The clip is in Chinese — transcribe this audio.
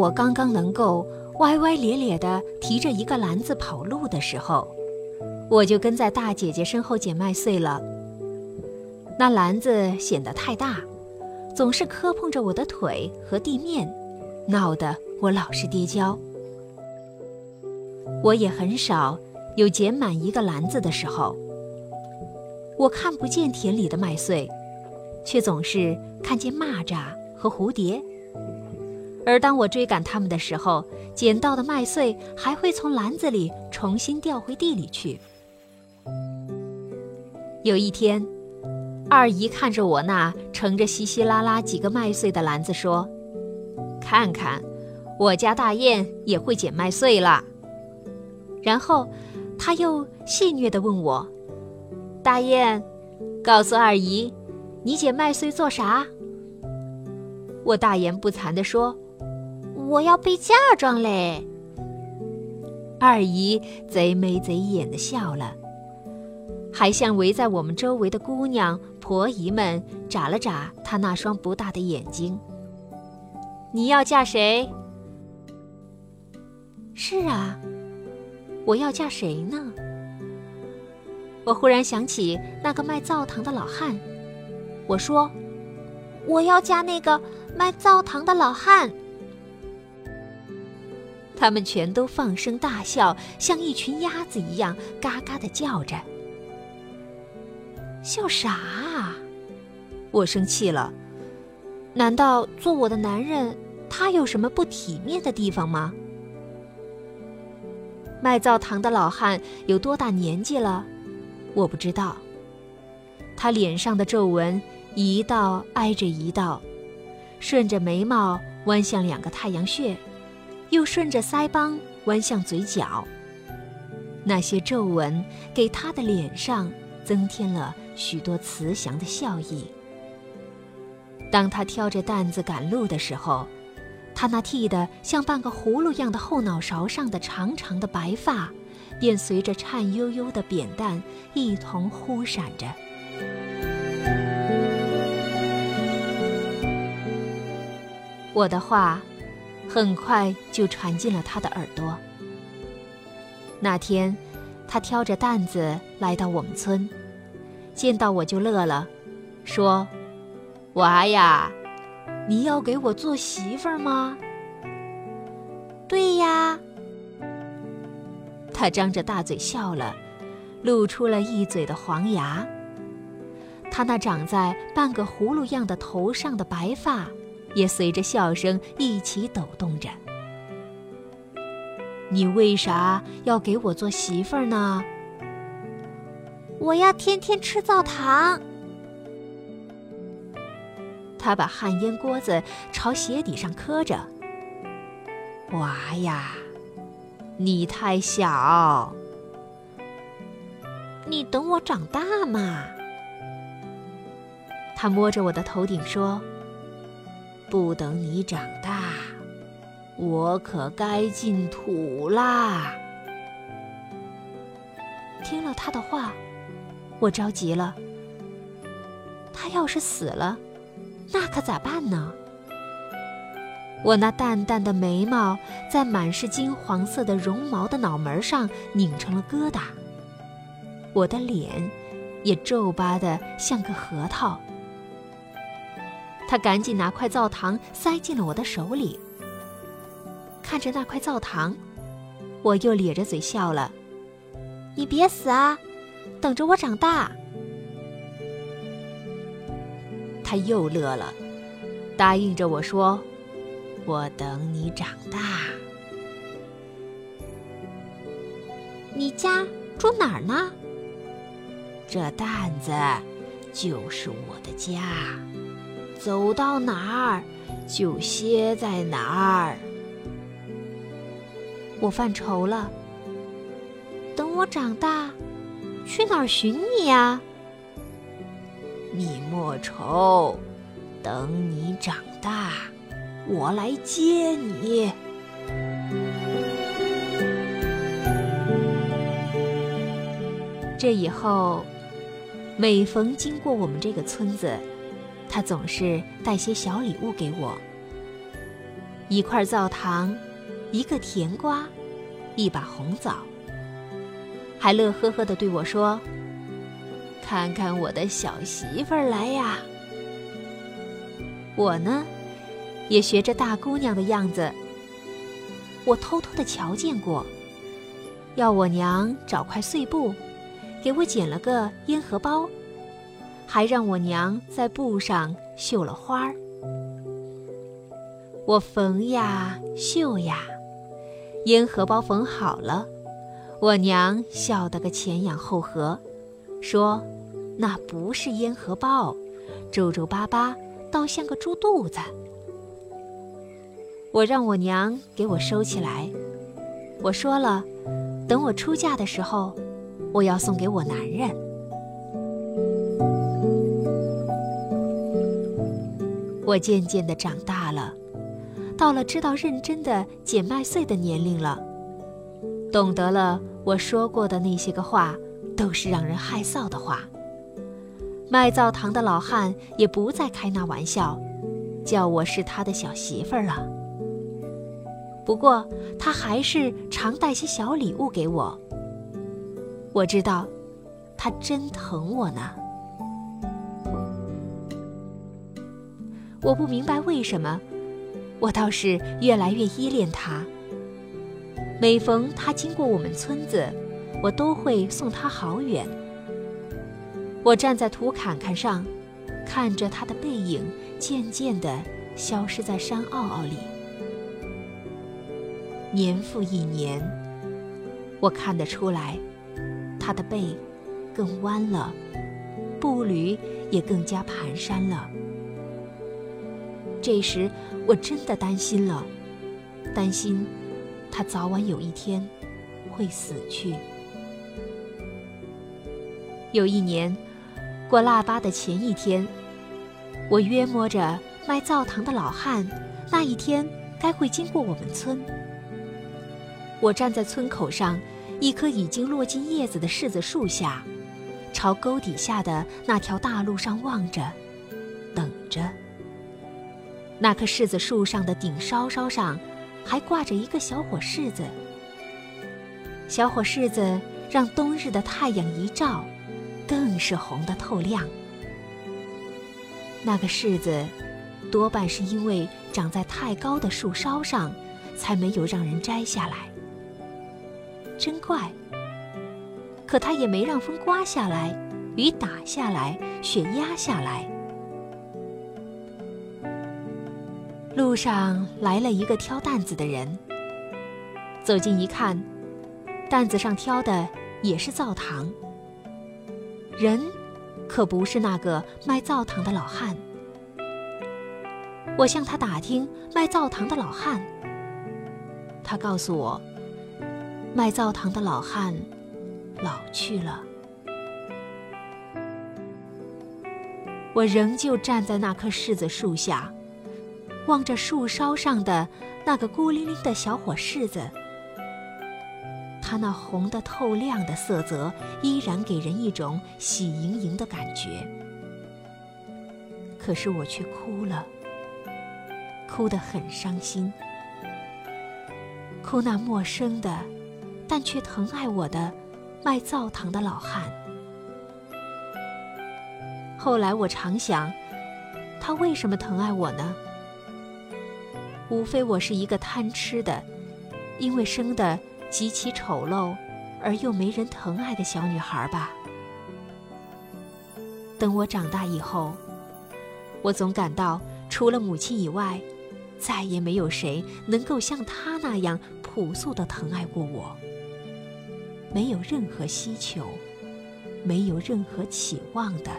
我刚刚能够歪歪咧咧地提着一个篮子跑路的时候，我就跟在大姐姐身后捡麦穗了。那篮子显得太大，总是磕碰着我的腿和地面，闹得我老是跌跤。我也很少有捡满一个篮子的时候。我看不见田里的麦穗，却总是看见蚂蚱和蝴蝶。而当我追赶它们的时候，捡到的麦穗还会从篮子里重新掉回地里去。有一天，二姨看着我那盛着稀稀拉拉几个麦穗的篮子，说：“看看，我家大雁也会捡麦穗了。”然后，她又戏谑地问我。大雁，告诉二姨，你捡麦穗做啥？我大言不惭地说：“我要被嫁妆嘞。”二姨贼眉贼眼的笑了，还向围在我们周围的姑娘婆姨们眨了眨她那双不大的眼睛。你要嫁谁？是啊，我要嫁谁呢？我忽然想起那个卖灶糖的老汉，我说：“我要嫁那个卖灶糖的老汉。”他们全都放声大笑，像一群鸭子一样嘎嘎的叫着。笑啥？我生气了。难道做我的男人，他有什么不体面的地方吗？卖灶糖的老汉有多大年纪了？我不知道。他脸上的皱纹一道挨着一道，顺着眉毛弯向两个太阳穴，又顺着腮帮弯向嘴角。那些皱纹给他的脸上增添了许多慈祥的笑意。当他挑着担子赶路的时候，他那剃得像半个葫芦样的后脑勺上的长长的白发。便随着颤悠悠的扁担一同忽闪着。我的话很快就传进了他的耳朵。那天，他挑着担子来到我们村，见到我就乐了，说：“娃呀，你要给我做媳妇儿吗？”“对呀。”他张着大嘴笑了，露出了一嘴的黄牙。他那长在半个葫芦样的头上的白发，也随着笑声一起抖动着。你为啥要给我做媳妇儿呢？我要天天吃灶糖。他把旱烟锅子朝鞋底上磕着。娃呀！你太小，你等我长大嘛。他摸着我的头顶说：“不等你长大，我可该进土啦。”听了他的话，我着急了。他要是死了，那可咋办呢？我那淡淡的眉毛在满是金黄色的绒毛的脑门上拧成了疙瘩，我的脸也皱巴的像个核桃。他赶紧拿块灶糖塞进了我的手里，看着那块灶糖，我又咧着嘴笑了。你别死啊，等着我长大。他又乐了，答应着我说。我等你长大。你家住哪儿呢？这担子就是我的家，走到哪儿就歇在哪儿。我犯愁了。等我长大，去哪儿寻你呀？你莫愁，等你长大。我来接你。这以后，每逢经过我们这个村子，他总是带些小礼物给我。一块灶糖，一个甜瓜，一把红枣，还乐呵呵地对我说：“看看我的小媳妇儿来呀！”我呢，也学着大姑娘的样子，我偷偷地瞧见过，要我娘找块碎布，给我剪了个烟荷包，还让我娘在布上绣了花儿。我缝呀绣呀，烟荷包缝好了，我娘笑得个前仰后合，说：“那不是烟荷包，皱皱巴巴，倒像个猪肚子。”我让我娘给我收起来，我说了，等我出嫁的时候，我要送给我男人。我渐渐的长大了。到了知道认真的捡麦穗的年龄了，懂得了我说过的那些个话都是让人害臊的话。卖灶糖的老汉也不再开那玩笑，叫我是他的小媳妇儿了。不过他还是常带些小礼物给我。我知道，他真疼我呢。我不明白为什么。我倒是越来越依恋他。每逢他经过我们村子，我都会送他好远。我站在土坎坎上，看着他的背影渐渐地消失在山坳坳里。年复一年，我看得出来，他的背更弯了，步履也更加蹒跚了。这时，我真的担心了，担心他早晚有一天会死去。有一年过腊八的前一天，我约摸着卖灶糖的老汉那一天该会经过我们村。我站在村口上一棵已经落尽叶子的柿子树下，朝沟底下的那条大路上望着，等着。那棵柿子树上的顶梢梢上，还挂着一个小火柿子。小火柿子让冬日的太阳一照，更是红得透亮。那个柿子，多半是因为长在太高的树梢上，才没有让人摘下来。真怪！可它也没让风刮下来，雨打下来，雪压下来。路上来了一个挑担子的人。走近一看，担子上挑的也是灶糖。人，可不是那个卖灶糖的老汉。我向他打听卖灶糖的老汉。他告诉我，卖灶糖的老汉老去了。我仍旧站在那棵柿子树下。望着树梢上的那个孤零零的小火柿子，它那红得透亮的色泽依然给人一种喜盈盈的感觉。可是我却哭了，哭得很伤心，哭那陌生的，但却疼爱我的卖灶糖的老汉。后来我常想，他为什么疼爱我呢？无非我是一个贪吃的，因为生的极其丑陋，而又没人疼爱的小女孩吧。等我长大以后，我总感到除了母亲以外，再也没有谁能够像她那样朴素的疼爱过我。没有任何希求，没有任何期望的。